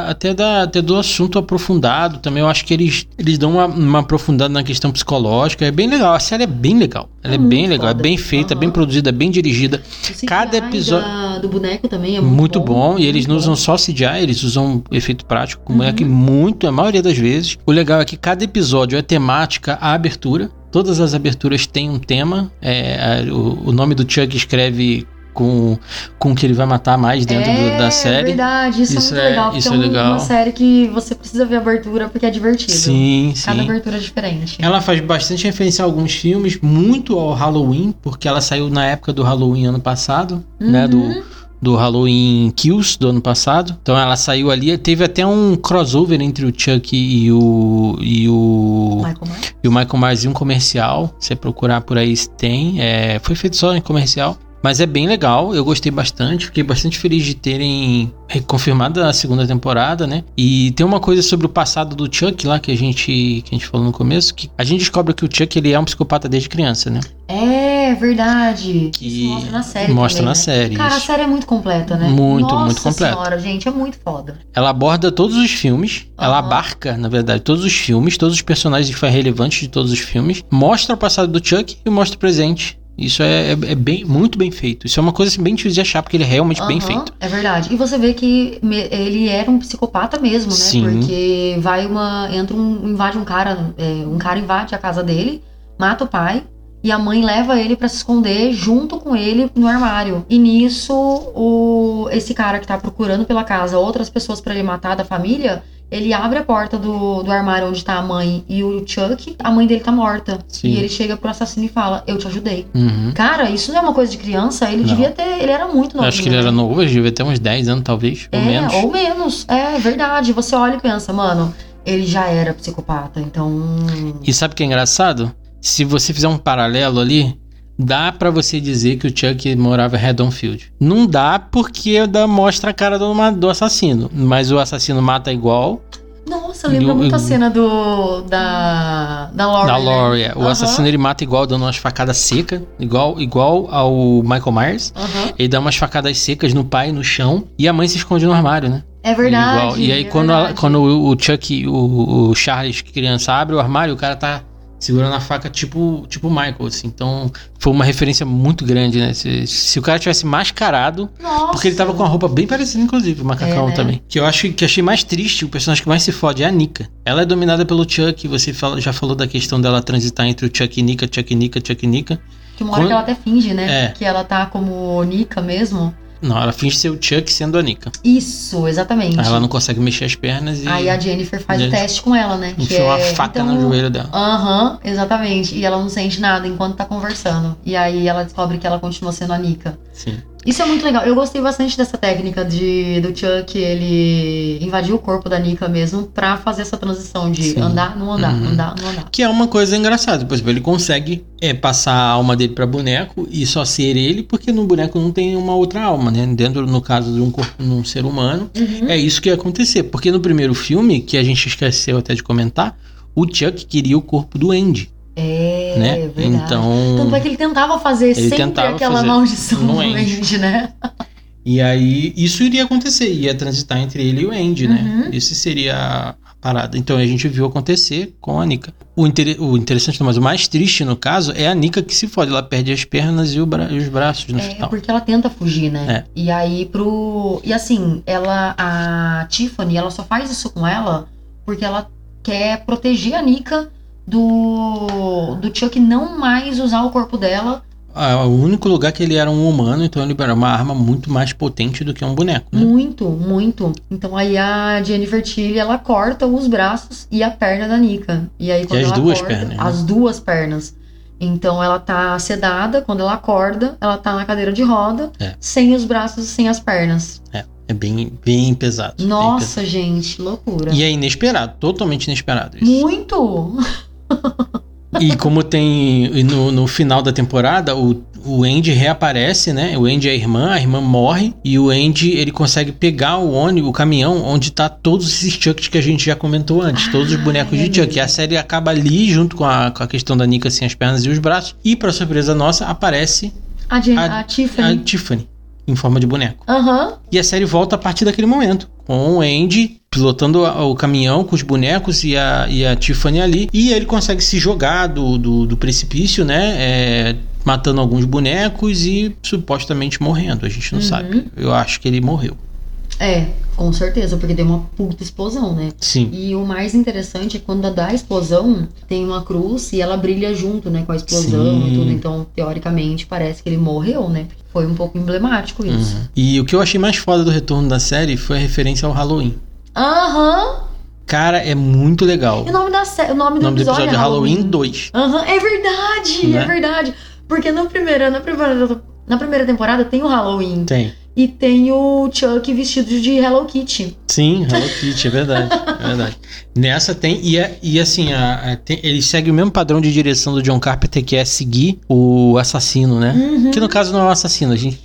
até, da, até do assunto aprofundado também. Eu acho que eles, eles dão uma, uma aprofundada na questão psicológica. É bem legal. A série é bem legal. Ela é, é bem legal, foda. é bem feita, uhum. bem produzida, bem dirigida. Cada episódio. Do boneco também é muito, muito bom. bom. E eles não usam só CGI, eles usam efeito prático com uhum. boneco muito, a maioria das vezes. O legal é que cada episódio é temática a abertura. Todas as aberturas têm um tema. É, o, o nome do Chuck escreve com, com que ele vai matar mais dentro é, do, da série. É verdade, isso, isso é muito legal. Isso é, é legal. uma série que você precisa ver a abertura porque é divertido. Sim, Cada sim. abertura é diferente. Ela faz bastante referência a alguns filmes, muito ao Halloween, porque ela saiu na época do Halloween ano passado, uhum. né? Do, uhum. do Halloween Kills do ano passado. Então ela saiu ali, teve até um crossover entre o Chuck e o e o Michael Myers. e o Michael Myers em um comercial. Você procurar por aí tem, é, foi feito só em comercial. Mas é bem legal, eu gostei bastante, fiquei bastante feliz de terem confirmado a segunda temporada, né? E tem uma coisa sobre o passado do Chuck lá que a gente que a gente falou no começo, que a gente descobre que o Chuck ele é um psicopata desde criança, né? É verdade. Que Isso mostra na série mostra também, na né? série, Cara, a série é muito completa, né? Muito, Nossa muito completa. senhora, gente, é muito foda. Ela aborda todos os filmes, ela Aham. abarca, na verdade, todos os filmes, todos os personagens que foi relevantes de todos os filmes, mostra o passado do Chuck e mostra o presente. Isso é, é- é bem, muito bem feito. Isso é uma coisa assim, bem difícil de achar, porque ele é realmente bem Aham, feito. É verdade. E você vê que ele era um psicopata mesmo, né? Sim. Porque vai uma. Entra um. invade um cara. é, um cara invade a casa dele, mata o pai. E a mãe leva ele pra se esconder junto com ele no armário. E nisso, o, esse cara que tá procurando pela casa outras pessoas pra ele matar da família, ele abre a porta do, do armário onde tá a mãe e o Chuck. A mãe dele tá morta. Sim. E ele chega pro assassino e fala: Eu te ajudei. Uhum. Cara, isso não é uma coisa de criança. Ele Não. devia ter. Ele era muito novo. acho que ele era novo, ele devia ter uns 10 anos, talvez, ou é, menos. ou menos. É verdade. Você olha e pensa, mano, ele já era psicopata, então. E sabe o que é engraçado? Se você fizer um paralelo ali, dá pra você dizer que o Chuck morava em Redonfield. Não dá porque dá, mostra a cara do, do assassino. Mas o assassino mata igual. Nossa, lembra muito a cena do. Da. Da Laurie. da né? Laurie. é. O Aham. assassino ele mata igual, dando umas facadas secas. Igual, igual ao Michael Myers. Aham. Ele dá umas facadas secas no pai, no chão. E a mãe se esconde no armário, né? É verdade. Igual. E aí, é quando, a- quando o o Chuck, o, o Charles, criança, abre o armário, o cara tá segurando a faca tipo tipo o Michael, assim. Então, foi uma referência muito grande, né? Se, se o cara tivesse mascarado, Nossa. porque ele tava com a roupa bem parecida, inclusive, o macacão É, né? também. Que eu acho que achei mais triste, o personagem que mais se fode é a Nika. Ela é dominada pelo Chuck, você fala- já falou da questão dela transitar entre o Chuck e Nika, Chuck e Nika, Chuck e Nika. Que uma hora Quando- que ela até finge, né? É. Que ela tá como Nika mesmo. Não, ela finge ser o Chuck sendo a Nika. Isso, exatamente. Aí ela não consegue mexer as pernas e Aí a Jennifer faz o teste com ela, né? enfiou uma é- faca então, no joelho dela. Aham, exatamente. E ela não sente nada enquanto tá conversando. E aí ela descobre que ela continua sendo a Nika. Sim. Isso é muito legal. Eu gostei bastante dessa técnica de do Chuck ele invadir o corpo da Nika mesmo pra fazer essa transição de Sim. andar, não andar, Uhum. andar, não andar. Que é uma coisa engraçada. Por exemplo, ele consegue é, passar a alma dele pra boneco e só ser ele, porque no boneco não tem uma outra alma, né? Dentro, no caso de um corpo de um ser humano, Uhum. é isso que ia acontecer. Porque no primeiro filme, que a gente esqueceu até de comentar, o Chuck queria o corpo do Andy, É, né? verdade. Então. Tanto é que ele tentava fazer sempre tentava aquela fazer maldição no Andy. Andy, né? E aí, isso iria acontecer, ia transitar entre ele e o Andy, né? Uhum. Isso seria a parada. Então a gente viu acontecer com a Nika. O, inter- o interessante, mas o mais triste no caso é a Nika que se fode. Ela perde as pernas e, o bra- e os braços no É, final. porque ela tenta fugir, né? É. E aí pro. E assim, ela. A Tiffany, ela só faz isso com ela porque ela quer proteger a Nika do. do Chuck não mais usar o corpo dela. Ah, o único lugar que ele era um humano, então ele era uma arma muito mais potente do que um boneco, né? Muito, muito. Então aí a Jennifer Tilly, ela corta os braços e a perna da Nika. E aí quando as ela duas corta, pernas, né? As duas pernas. Então ela tá sedada, quando ela acorda, ela tá na cadeira de roda, É. sem os braços e sem as pernas. É bem, bem pesado. bem Nossa, gente, loucura. pesado. E é inesperado, totalmente inesperado isso. Muito! E como tem no, no final da temporada, o, o Andy reaparece, né? O Andy é a irmã, a irmã morre e o Andy ele consegue pegar o ônibus, o caminhão onde tá todos esses Chucks que a gente já comentou antes, todos os Ah, bonecos é de Chuck. E a série acaba ali junto com a, com a questão da Nika sem as pernas e os braços. E para surpresa nossa, aparece A, A- a, Tiffany. a Tiffany em forma de boneco. Aham. E a série volta a partir daquele momento. Com o Andy pilotando o caminhão com os bonecos e a, e a Tiffany ali. E ele consegue se jogar do, do, do precipício, né? É, matando alguns bonecos e supostamente morrendo. A gente não Uhum. sabe. Eu acho que ele morreu. É, com certeza, porque deu uma puta explosão, né? Sim. E o mais interessante é quando dá a explosão, tem uma cruz e ela brilha junto, né, com a explosão Sim. e tudo. Então, teoricamente, parece que ele morreu, né? Foi um pouco emblemático isso. Uhum. E o que eu achei mais foda do retorno da série foi a referência ao Halloween. Aham! Cara, é muito legal. E o nome, da o nome O do nome do episódio, episódio é é Halloween 2. Aham, é verdade, Né? é verdade. Porque na primeira, na primeira, na primeira temporada tem o Halloween Tem. E tem o Chuck vestido de Hello Kitty. Sim, Hello Kitty, é verdade. É verdade. Nessa tem, e, é- e assim, a, a- tem- ele segue o mesmo padrão de direção do John Carpenter, que é seguir o assassino, né? Uhum. Que no caso não é um assassino, a gente,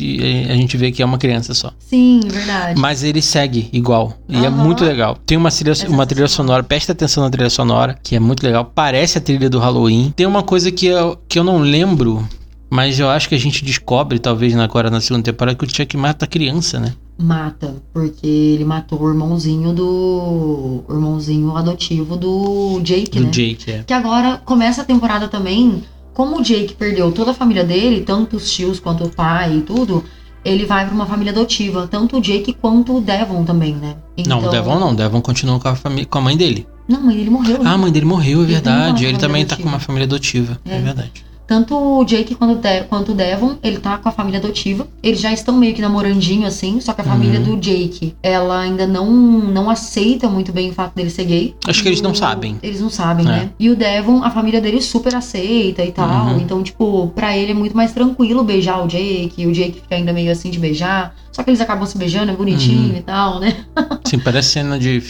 a gente vê que é uma criança só. Sim, verdade. Mas ele segue igual. E é Aham. muito legal. Tem uma trilha, uma trilha sensacional. sonora, presta atenção na trilha sonora, que é muito legal. Parece a trilha do Halloween. Tem uma coisa que eu, que eu não lembro Mas eu acho que a gente descobre, talvez agora na segunda temporada, que o Chuck mata a criança, né? Mata, porque ele matou o irmãozinho do. O irmãozinho adotivo do Jake, Do né? Jake, é. Que agora começa a temporada também. Como o Jake perdeu toda a família dele, tanto os tios quanto o pai e tudo, ele vai pra uma família adotiva. Tanto o Jake quanto o Devon também, né? Não, Então- o Devon não. O Devon continua com a, família, com a mãe dele. Não, mas ele morreu. Ah, a mãe dele morreu, é verdade. Ele também tá adotiva. com uma família adotiva. É, É. verdade. Tanto o Jake quanto o, De quanto o Devon, ele tá com a família adotiva. Eles já estão meio que namorandinho, assim. Só que a família Uhum. do Jake, ela ainda não, não aceita muito bem o fato dele ser gay. Acho que eles não o- sabem. Eles não sabem, É. né? E o Devon, a família dele super aceita e tal. Uhum. Então, tipo, pra ele é muito mais tranquilo beijar o Jake. O Jake fica ainda meio assim de beijar. Só que eles acabam se beijando, é bonitinho Uhum. e tal, né? Sim, parece cena de.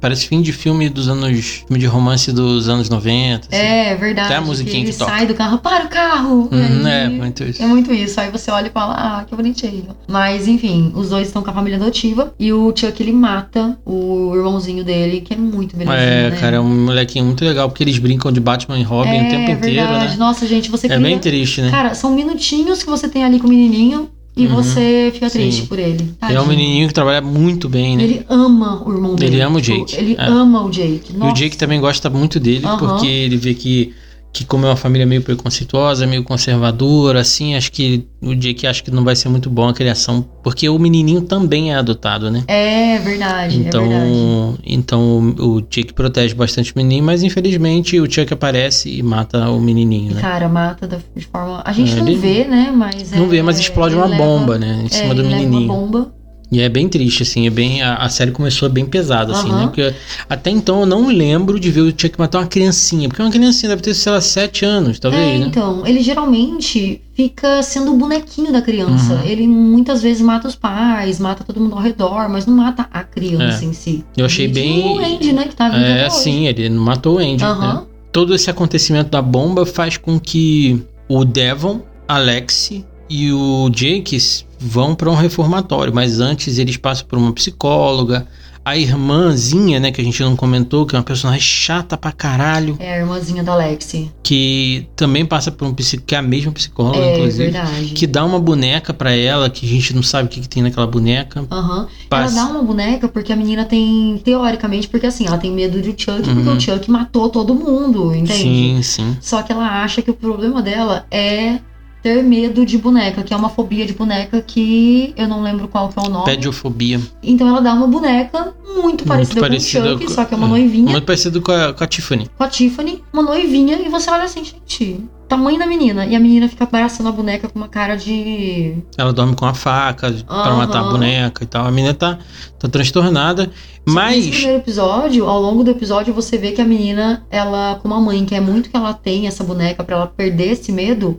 Parece fim de filme dos anos. Filme de romance dos anos 90. assim. É verdade. Até a musiquinha ele que toca. sai do carro, para o carro! Uhum, aí- é, muito isso. É muito isso. Aí você olha e fala, ah, que bonitinho. Mas, enfim, os dois estão com a família adotiva. E o Chuck, ele mata o irmãozinho dele, que é muito belezinho, É, né? cara, é um molequinho muito legal, porque eles brincam de Batman e Robin é, o tempo inteiro, verdade. né? Nossa, gente, você É cria... bem triste, né? Cara, são minutinhos que você tem ali com o menininho e Uhum. você fica triste Sim. por ele. Ele é um Tadinho. menininho que trabalha muito bem, né? Ele ama o irmão dele. Ele ama o Tipo, Jake, Ele é. ama o Jake. E o Nossa. Jake também gosta muito dele, Aham. porque ele vê que, que como é uma família meio preconceituosa, meio conservadora, assim, acho que o Jake acha que não vai ser muito bom a criação, porque o menininho também é adotado, né? É verdade, é verdade. Então, então o Jake protege bastante o menino, mas infelizmente o Chuck aparece e mata o menininho, né? Cara, mata da- de forma... A gente É, não vê, né? Mas Não é- vê, mas explode uma leva- bomba, né? Em é, cima do ele leva menininho. uma bomba. E é bem triste, assim, é bem. A, a série começou bem pesada, assim, Aham. né? Porque até então eu não lembro de ver o Chuck matar uma criancinha. Porque uma criancinha deve ter, sei lá, 7 anos, talvez, é, né? então, ele geralmente fica sendo o bonequinho da criança. Uhum. Ele muitas vezes mata os pais, mata todo mundo ao redor, mas não mata a criança É. em si. Eu achei E bem- O Andy, né, que tá vindo É, sim, ele não matou o Andy. Aham. né? Todo esse acontecimento da bomba faz com que o Devon, Alex e o Jake vão para um reformatório, mas antes eles passam por uma psicóloga. A irmãzinha, né, que a gente não comentou, que é uma personagem chata pra caralho, É a irmãzinha da Lexi. que também passa por um psicólogo, que é a mesma psicóloga, É inclusive. verdade. Que dá uma boneca pra ela, que a gente não sabe o que, que tem naquela boneca. Aham. Passa- Ela dá uma boneca porque a menina tem, teoricamente, porque assim, ela tem medo do Chuck, porque Uhum. o Chuck matou todo mundo, entende? Sim, sim. Só que ela acha que o problema dela é ter medo de boneca, que é uma fobia de boneca que eu não lembro qual que é o nome. Pediofobia. Então ela dá uma boneca muito parecida, parecida com o Chuck, com- só que é uma é. noivinha Muito parecido com a, com a Tiffany. com a Tiffany, uma noivinha, e você olha assim, gente, tamanho da menina. E a menina fica abraçando a boneca com uma cara de. Ela dorme com a faca pra Aham. matar a boneca e tal. A menina tá, tá transtornada. Só Mas. primeiro episódio, ao longo do episódio, você vê que a menina, ela, como a mãe quer muito que ela tenha essa boneca pra ela perder esse medo,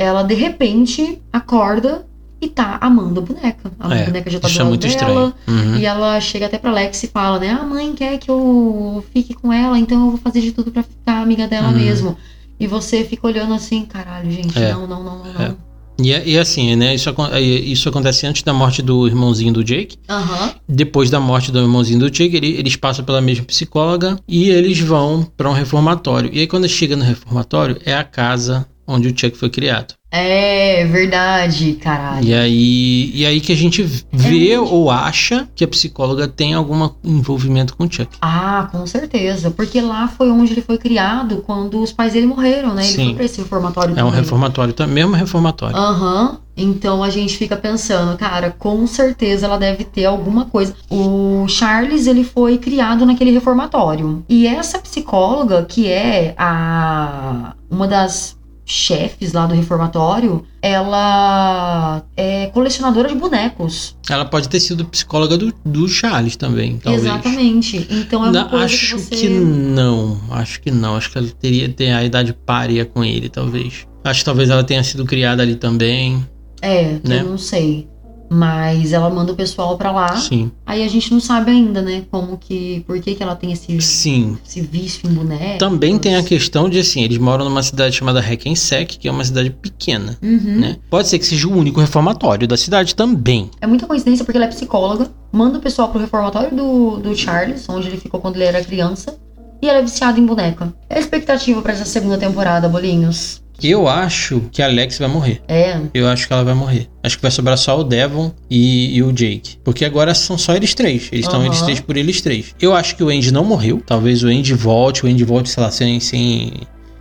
ela de repente acorda e tá amando a boneca. A É, boneca já tá do é lado muito dela. estranho. Uhum. E ela chega até pra Alex e fala, né? A mãe quer que eu fique com ela, então eu vou fazer de tudo pra ficar amiga dela Uhum. mesmo. E você fica olhando assim, caralho, gente, É. não, não, não, não, É. não. E, é- e assim, né? Isso, é, isso acontece antes da morte do irmãozinho do Jake. Aham. Depois da morte do irmãozinho do Jake, ele- eles passam pela mesma psicóloga e eles vão pra um reformatório. E aí, quando chega no reformatório, é a casa onde o Chuck foi criado. É verdade, caralho. E aí, e aí que a gente vê É ou acha que a psicóloga tem algum envolvimento com o Chuck. Ah, com certeza. Porque lá foi onde ele foi criado quando os pais dele morreram, né? Ele Sim. foi pra esse reformatório É um também. reformatório, tá? mesmo reformatório. Aham. Então a gente fica pensando, cara, com certeza ela deve ter alguma coisa. O Charles, ele foi criado naquele reformatório. E essa psicóloga, que é a uma das chefes lá do reformatório, ela é colecionadora de bonecos. Ela pode ter sido psicóloga do, do Charles também, talvez. Exatamente. Então é uma Não, coisa acho que você... que não. Acho que não. Acho que ela teria ter a idade párea com ele, talvez. Acho que talvez ela tenha sido criada ali também. É, né? eu não sei. Mas ela manda o pessoal pra lá. Sim. Aí a gente não sabe ainda, né? Como que. Por que, que ela tem esse, Sim. esse vício em boneco. Também tem a questão de assim, eles moram numa cidade chamada Hackensack, que é uma cidade pequena, Uhum. né? Pode ser que seja o único reformatório da cidade também. É muita coincidência porque ela é psicóloga, manda o pessoal pro reformatório do, do Charles, onde ele ficou quando ele era criança, e ela é viciada em boneca. É a expectativa pra essa segunda temporada, Bolinhos? Eu acho que a Alex vai morrer. É. Eu acho que ela vai morrer. Acho que vai sobrar só o Devon e, e o Jake. Porque agora são só eles três. Eles estão Aham. eles três por eles três. Eu acho que o Andy não morreu. Talvez o Andy volte. O Andy volte, sei lá, sem, sem,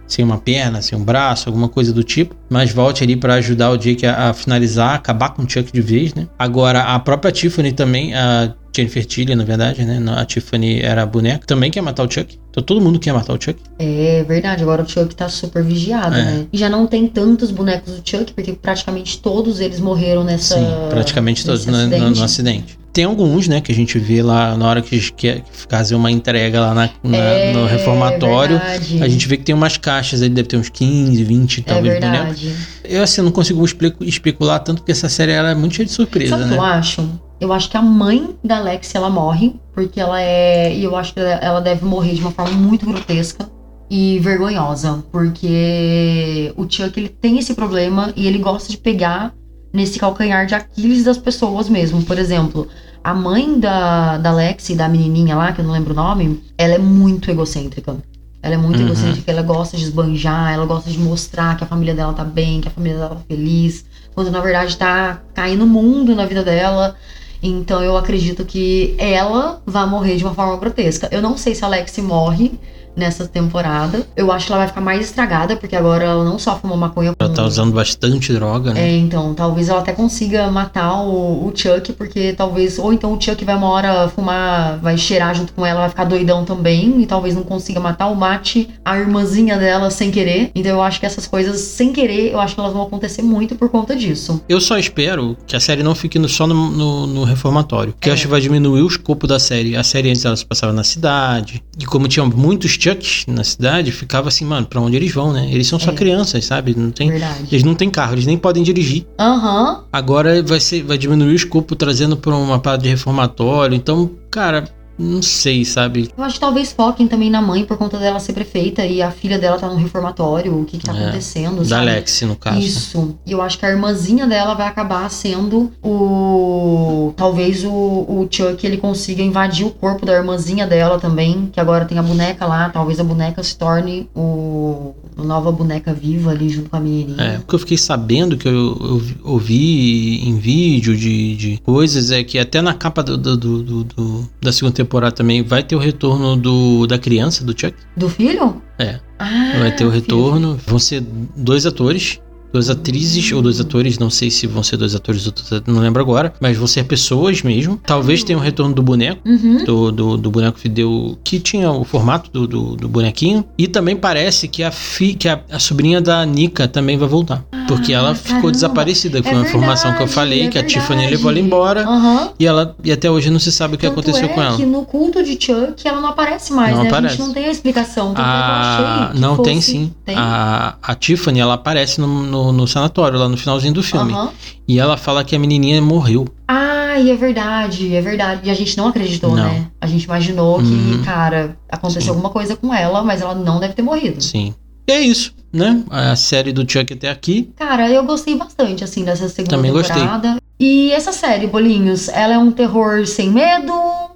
sem uma perna, sem um braço, alguma coisa do tipo. Mas volte ali pra ajudar o Jake a, a finalizar, acabar com o Chuck de vez, né? Agora, a própria Tiffany também, a Jennifer Tilly, na verdade, né? A Tiffany era a boneca. Também quer matar o Chuck. Então todo mundo quer matar o Chuck. É verdade, agora o Chuck tá super vigiado, É. né? E já não tem tantos bonecos do Chuck, porque praticamente todos eles morreram nessa. Sim, praticamente todos nesse no, no- acidente. no acidente. Tem alguns, né, que a gente vê lá na hora que quer fazer uma entrega lá na, na- É, no reformatório. verdade. A gente vê que tem umas caixas aí, deve ter uns 15, 20, É talvez, bonecos. verdade. Eu, assim, não consigo espe- especular tanto, porque essa série ela é muito cheia de surpresa, Sabe né? eu acho? Eu acho que a mãe da Alex, ela morre, porque ela é. E eu acho que ela deve morrer de uma forma muito grotesca e vergonhosa. Porque o Chuck, ele tem esse problema e ele gosta de pegar nesse calcanhar de Aquiles das pessoas mesmo. Por exemplo, a mãe da, da Alex, da menininha lá, que eu não lembro o nome, ela é muito egocêntrica. Ela é muito Uhum. egocêntrica, ela gosta de esbanjar, ela gosta de mostrar que a família dela tá bem, que a família dela tá feliz, quando na verdade tá caindo o mundo na vida dela. Então eu acredito que ela vai morrer de uma forma grotesca. Eu não sei se a Alex morre nessa temporada. Eu acho que ela vai ficar mais estragada, porque agora ela não só fuma maconha Ela tá usando bastante droga, né? é, então, talvez ela até consiga matar o, o Chuck, porque talvez. Ou então o Chuck vai uma hora fumar, vai cheirar junto com ela, vai ficar doidão também, e talvez não consiga matar ou mate a irmãzinha dela sem querer. Então eu acho que essas coisas, sem querer, eu acho que elas vão acontecer muito por conta disso. Eu só espero que a série não fique no- só no, no- no reformatório. Porque É. eu acho que vai diminuir o escopo da série. A série antes ela se passava na cidade. E como tinha muitos Chucks na cidade, ficava assim, mano, pra onde eles vão, né? Eles são só É. crianças, sabe? Não tem, Verdade. eles não têm carro, eles nem podem dirigir. Aham. Agora vai, ser, vai diminuir o escopo trazendo pra uma parada de reformatório. Então, cara, não sei, sabe? Eu acho que talvez foquem também na mãe por conta dela ser prefeita e a filha dela tá no reformatório, o que que tá É. acontecendo, Da sabe? Alex, no caso. Isso. E eu acho que a irmãzinha dela vai acabar sendo o. Talvez o, o Chuck ele consiga invadir o corpo da irmãzinha dela também. Que agora tem a boneca lá. Talvez a boneca se torne o. Nova boneca viva ali junto com a É, menininha. o que eu fiquei sabendo que eu, eu ouvi em vídeo de, de coisas é que até na capa do, do- do- do- da segunda temporada também vai ter o retorno do, da criança, do Chuck. Do filho? É. Ah, Vai ter o filho. retorno. Vão ser dois atores. Duas atrizes ou dois atores, não sei se vão ser dois atores ou dois não lembro agora, mas vão ser pessoas mesmo. Talvez tenha o retorno do boneco, Uhum. do, do, do boneco que deu. que tinha o formato do, do, do bonequinho. E também parece que a, fi, que a, a sobrinha da Nika também vai voltar. Porque ela ficou caramba. desaparecida. Foi É uma informação que eu falei, é que a Tiffany levou ela embora. Aham. E, ela, e até hoje não se sabe o que Tanto aconteceu é com ela. que no culto de Chuck ela não aparece mais, Não né? A aparece. gente não tem a explicação. Tanto é A... que Não, tem sim. Tem? A, a Tiffany, ela aparece no, no, no sanatório, lá no finalzinho do filme. Aham. E ela fala que a menininha morreu. Ah, e é verdade, é verdade. E a gente não acreditou, Não. né? A gente imaginou que, Uhum. cara, aconteceu Sim. alguma coisa com ela, mas ela não deve ter morrido. Sim. E é isso, né? A série do Chuck até aqui. Cara, eu gostei bastante, assim, dessa segunda Também gostei. temporada. E essa série, Bolinhos, ela é um terror sem medo?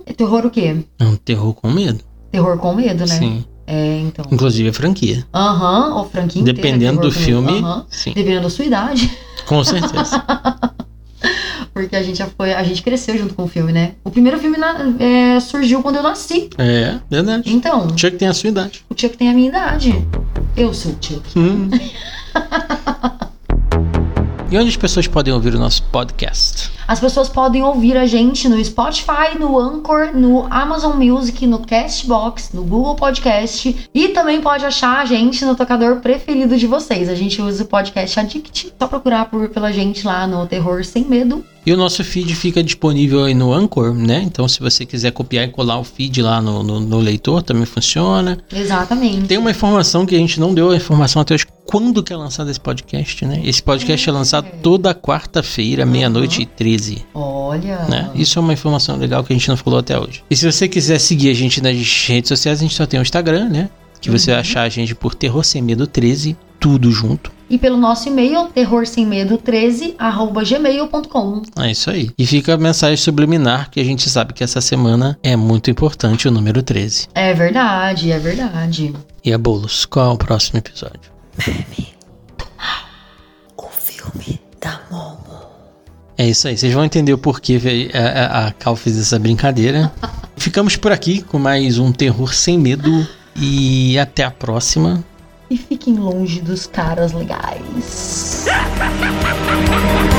É terror o quê? É um terror com medo. Terror com medo, né? Sim. É, então. Inclusive a franquia. Aham, o franquinho inteiro é Dependendo do filme, Aham. sim. Dependendo da sua idade. Com certeza. Porque a gente já foi. A gente cresceu junto com o filme, né? O primeiro filme na- é, surgiu quando eu nasci. é, verdade. Então, O Chuck tem a sua idade. o Chuck tem a minha idade. Eu sou o Chuck. Hum. e onde as pessoas podem ouvir o nosso podcast? As pessoas podem ouvir a gente no Spotify, no Anchor, no Amazon Music, no Castbox, no Google Podcast e também pode achar a gente no tocador preferido de vocês. A gente usa o podcast Addict, só procurar por, pela gente lá no Terror Sem Medo. E o nosso feed fica disponível aí no Anchor, né? Então, se você quiser copiar e colar o feed lá no, no- no leitor, também funciona. Exatamente. Tem uma informação que a gente não deu a informação até hoje. Quando que é lançado esse podcast, né? Esse podcast é, lançado toda quarta-feira, meia-noite e 13. Olha. Né? Isso é uma informação legal que a gente não falou até hoje. E se você quiser seguir a gente nas redes sociais, a gente só tem o Instagram, né? Que você vai achar a gente por Terror Sem Medo 13, tudo junto. E pelo nosso e-mail, terrorsemmedo13, arroba gmail.com. É isso aí. E fica a mensagem subliminar que a gente sabe que essa semana é muito importante o número 13. É verdade, é verdade. E a Bolos, qual é o próximo episódio? Meme do Mal, o filme da Momo. É isso aí, vocês vão entender o porquê a, é, é, a Cal fez essa brincadeira. Ficamos por aqui com mais um Terror Sem Medo e até a próxima. E fiquem longe dos caras legais.